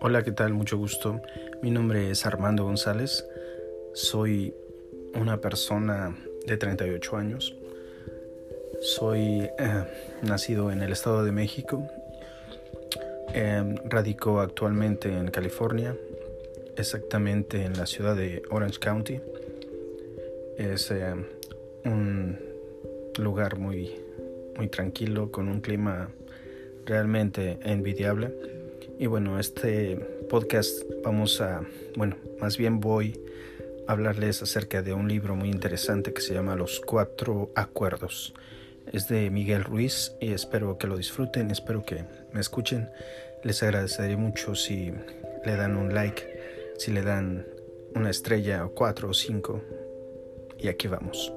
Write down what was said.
Hola, ¿qué tal? Mucho gusto. Mi nombre es Armando González. Soy una persona de 38 años. Soy eh, nacido en el Estado de México. Eh, radico actualmente en California, exactamente en la ciudad de Orange County. Es eh, un lugar muy, muy tranquilo, con un clima realmente envidiable. Y bueno, este podcast vamos a, bueno, más bien voy a hablarles acerca de un libro muy interesante que se llama Los Cuatro Acuerdos. Es de Miguel Ruiz y espero que lo disfruten, espero que me escuchen. Les agradecería mucho si le dan un like, si le dan una estrella o cuatro o cinco. Y aquí vamos.